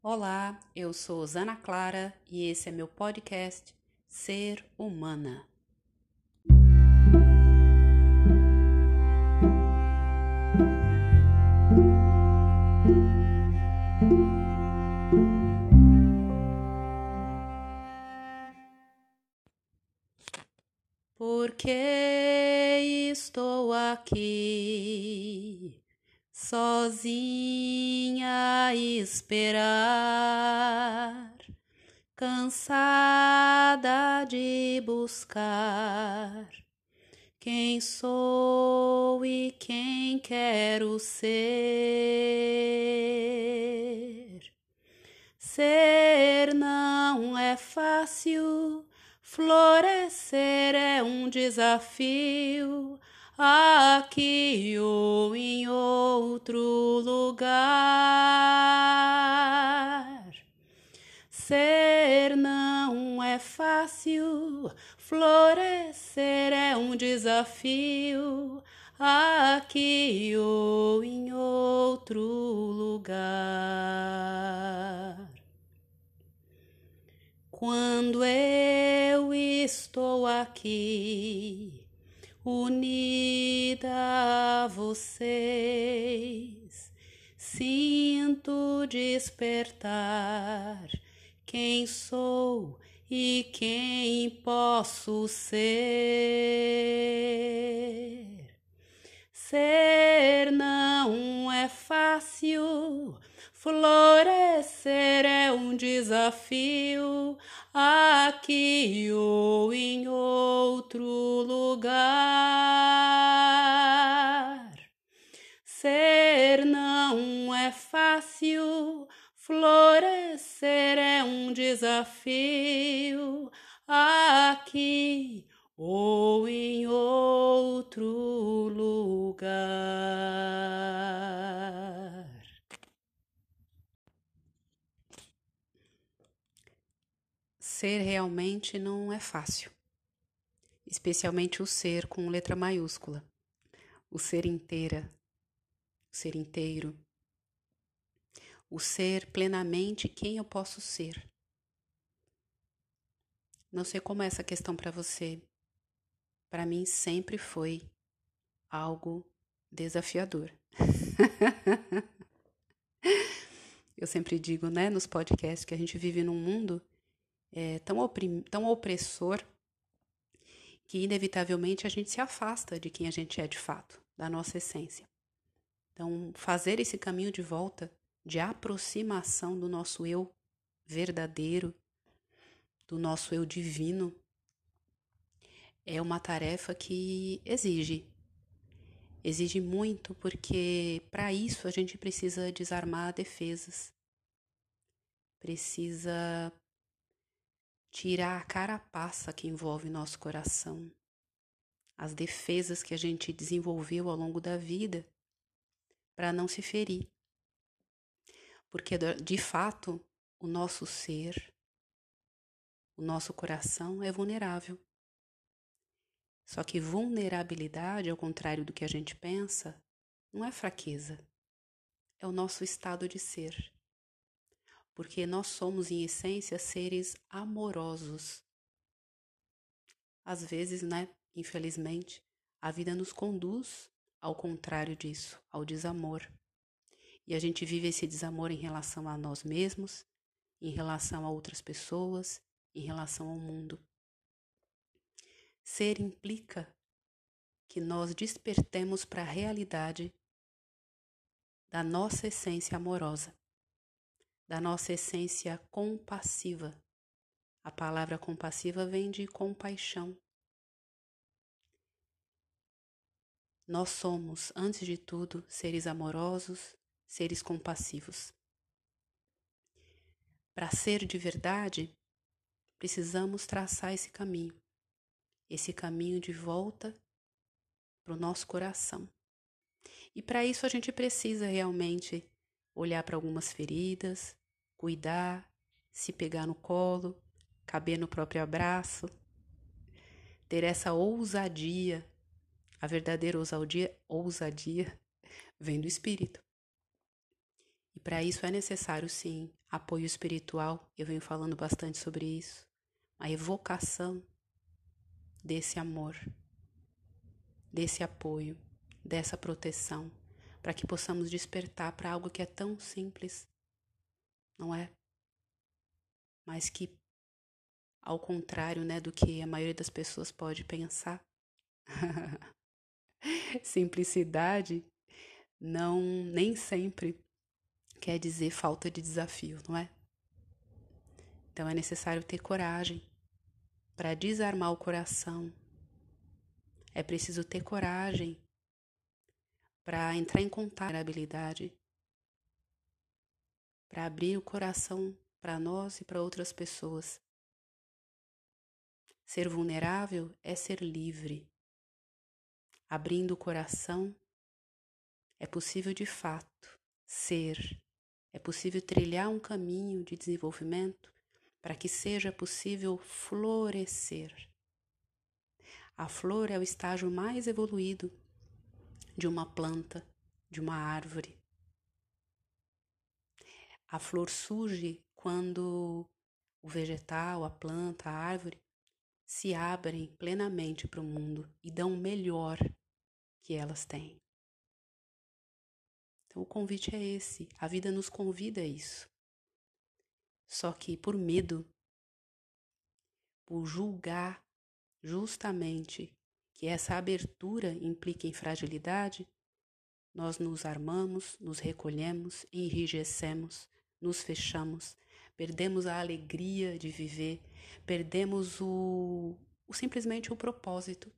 Olá, eu sou Zana Clara e esse é meu podcast Ser Humana. Porque estou aqui sozinha esperar, cansada de buscar quem sou e quem quero ser. Ser não é fácil, florescer é um desafio aqui ou em outro lugar. Ser não é fácil, florescer é um desafio aqui ou em outro lugar. Quando eu estou aqui, unida a vocês. Sinto despertar quem sou e quem posso ser. Ser não é fácil, florescer é um desafio aqui ou em outro lugar. Ser não é fácil, florescer é um desafio aqui ou Ser realmente não é fácil, especialmente o ser com letra maiúscula, o ser inteira, o ser inteiro, o ser plenamente quem eu posso ser. Não sei como é essa questão para você. Para mim sempre foi algo desafiador. eu sempre digo, né, nos podcasts que a gente vive num mundo é, tão, tão opressor que, inevitavelmente, a gente se afasta de quem a gente é de fato, da nossa essência. Então, fazer esse caminho de volta, de aproximação do nosso eu verdadeiro, do nosso eu divino, é uma tarefa que exige. Exige muito, porque para isso a gente precisa desarmar defesas, precisa tirar a carapaça que envolve nosso coração, as defesas que a gente desenvolveu ao longo da vida para não se ferir. Porque, de fato, o nosso ser, o nosso coração é vulnerável. Só que vulnerabilidade, ao contrário do que a gente pensa, não é fraqueza, é o nosso estado de ser porque nós somos, em essência, seres amorosos. Às vezes, né, infelizmente, a vida nos conduz ao contrário disso, ao desamor. E a gente vive esse desamor em relação a nós mesmos, em relação a outras pessoas, em relação ao mundo. Ser implica que nós despertemos para a realidade da nossa essência amorosa da nossa essência compassiva. A palavra compassiva vem de compaixão. Nós somos, antes de tudo, seres amorosos, seres compassivos. Para ser de verdade, precisamos traçar esse caminho, esse caminho de volta para o nosso coração. E para isso a gente precisa realmente olhar para algumas feridas, cuidar, se pegar no colo, caber no próprio abraço, ter essa ousadia, a verdadeira ousadia, ousadia vem do espírito. E para isso é necessário, sim, apoio espiritual. Eu venho falando bastante sobre isso. A evocação desse amor, desse apoio, dessa proteção, para que possamos despertar para algo que é tão simples, não é? Mas que, ao contrário né, do que a maioria das pessoas pode pensar, simplicidade não nem sempre quer dizer falta de desafio, não é? Então é necessário ter coragem para desarmar o coração. É preciso ter coragem para entrar em contato com a para abrir o coração para nós e para outras pessoas. Ser vulnerável é ser livre. Abrindo o coração, é possível de fato ser é possível trilhar um caminho de desenvolvimento para que seja possível florescer. A flor é o estágio mais evoluído de uma planta, de uma árvore. A flor surge quando o vegetal, a planta, a árvore se abrem plenamente para o mundo e dão o melhor que elas têm. Então, o convite é esse. A vida nos convida a isso. Só que por medo, por julgar justamente que essa abertura implica em fragilidade, nós nos armamos, nos recolhemos, enrijecemos, nos fechamos, perdemos a alegria de viver, perdemos o, o simplesmente o propósito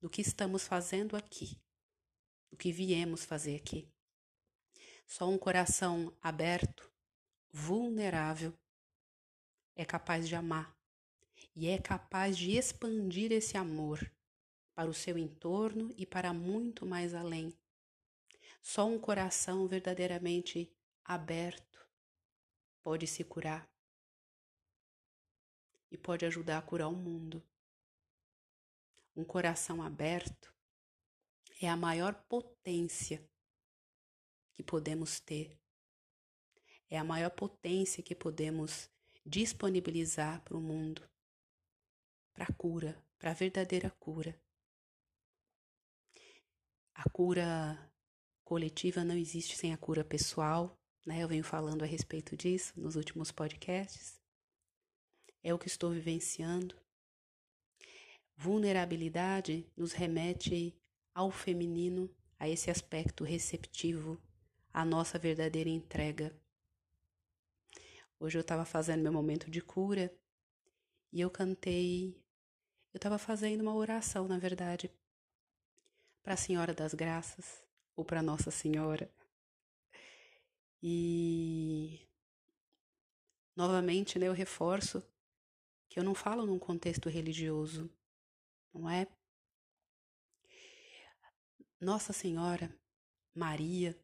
do que estamos fazendo aqui, do que viemos fazer aqui. Só um coração aberto, vulnerável, é capaz de amar e é capaz de expandir esse amor para o seu entorno e para muito mais além. Só um coração verdadeiramente aberto pode se curar e pode ajudar a curar o mundo. Um coração aberto é a maior potência que podemos ter. É a maior potência que podemos disponibilizar para o mundo, para a cura, para a verdadeira cura. A cura coletiva não existe sem a cura pessoal, né? Eu venho falando a respeito disso nos últimos podcasts. É o que estou vivenciando. Vulnerabilidade nos remete ao feminino, a esse aspecto receptivo, a nossa verdadeira entrega. Hoje eu estava fazendo meu momento de cura e eu cantei. Eu estava fazendo uma oração, na verdade, para a Senhora das Graças ou para Nossa Senhora. E novamente, né, eu reforço que eu não falo num contexto religioso, não é? Nossa Senhora, Maria,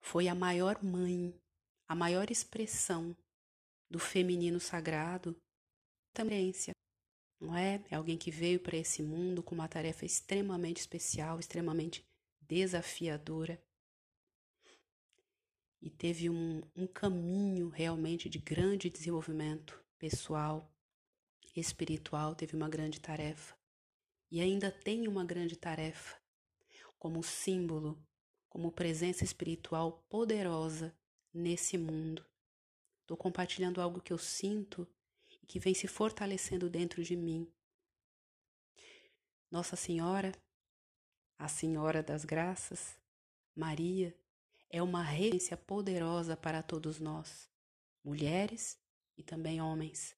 foi a maior mãe, a maior expressão do feminino sagrado, também, não é? É alguém que veio para esse mundo com uma tarefa extremamente especial, extremamente desafiadora. E teve um, um caminho realmente de grande desenvolvimento pessoal, espiritual, teve uma grande tarefa. E ainda tem uma grande tarefa como símbolo como presença espiritual poderosa nesse mundo. Estou compartilhando algo que eu sinto que vem se fortalecendo dentro de mim. Nossa Senhora, a Senhora das Graças, Maria, é uma referência poderosa para todos nós, mulheres e também homens.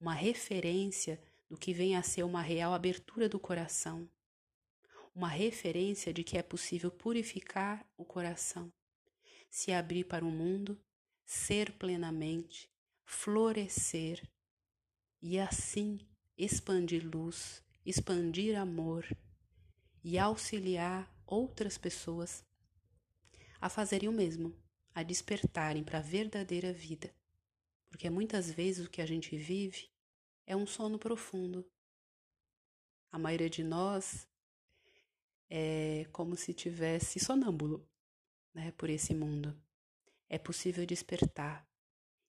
Uma referência do que vem a ser uma real abertura do coração, uma referência de que é possível purificar o coração, se abrir para o mundo, ser plenamente, florescer e assim expandir luz, expandir amor e auxiliar outras pessoas a fazerem o mesmo, a despertarem para a verdadeira vida. Porque muitas vezes o que a gente vive é um sono profundo. A maioria de nós é como se tivesse sonâmbulo. né, por esse mundo. É possível despertar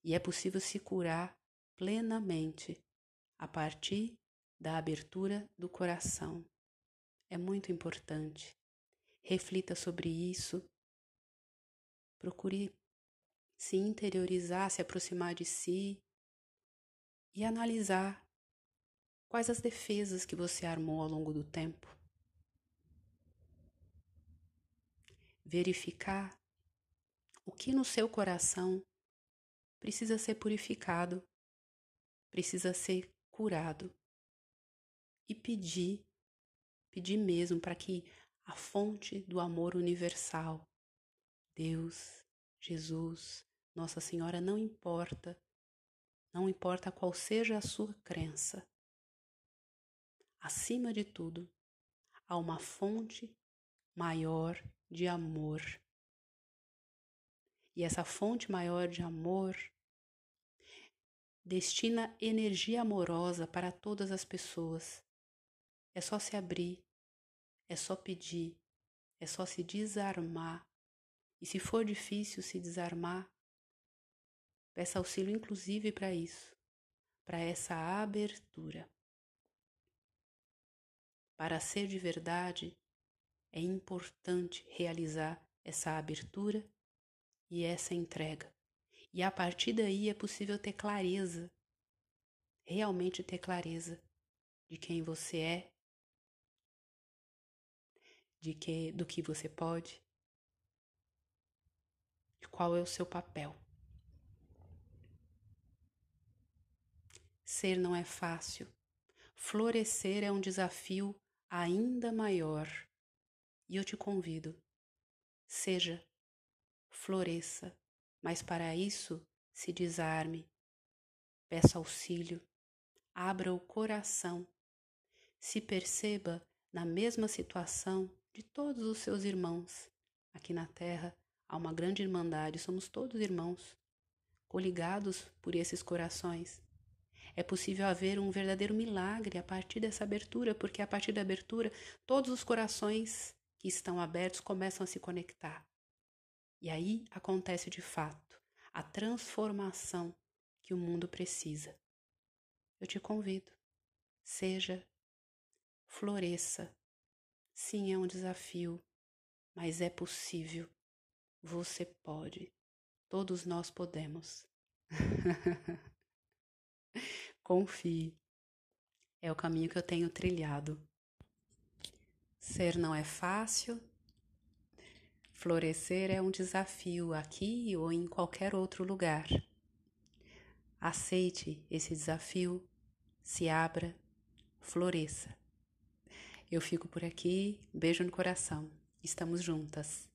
e é possível se curar plenamente a partir da abertura do coração. É muito importante. Reflita sobre isso. Procure se interiorizar, se aproximar de si e analisar quais as defesas que você armou ao longo do tempo. Verificar o que no seu coração precisa ser purificado, precisa ser curado e pedir, pedir mesmo para que a fonte do amor universal, Deus, Jesus, Nossa Senhora, não importa, não importa qual seja a sua crença. Acima de tudo, há uma fonte maior de amor. E essa fonte maior de amor destina energia amorosa para todas as pessoas, é só se abrir, é só pedir, é só se desarmar. E se for difícil se desarmar, peça auxílio inclusive para isso, para essa abertura. Para ser de verdade, é importante realizar essa abertura e essa entrega. E a partir daí é possível ter clareza, realmente ter clareza de quem você é de que do que você pode, de qual é o seu papel. Ser não é fácil. Florescer é um desafio ainda maior. E eu te convido, seja, floresça, mas para isso se desarme, peça auxílio, abra o coração, se perceba na mesma situação de todos os seus irmãos. Aqui na Terra há uma grande irmandade, somos todos irmãos, coligados por esses corações. É possível haver um verdadeiro milagre a partir dessa abertura, porque a partir da abertura todos os corações que estão abertos começam a se conectar. E aí acontece de fato a transformação que o mundo precisa. Eu te convido, seja, floresça, Sim, é um desafio, mas é possível. Você pode. Todos nós podemos. Confie. É o caminho que eu tenho trilhado. Ser não é fácil. Florescer é um desafio aqui ou em qualquer outro lugar. Aceite esse desafio, se abra, floresça. Eu fico por aqui. Beijo no coração. Estamos juntas.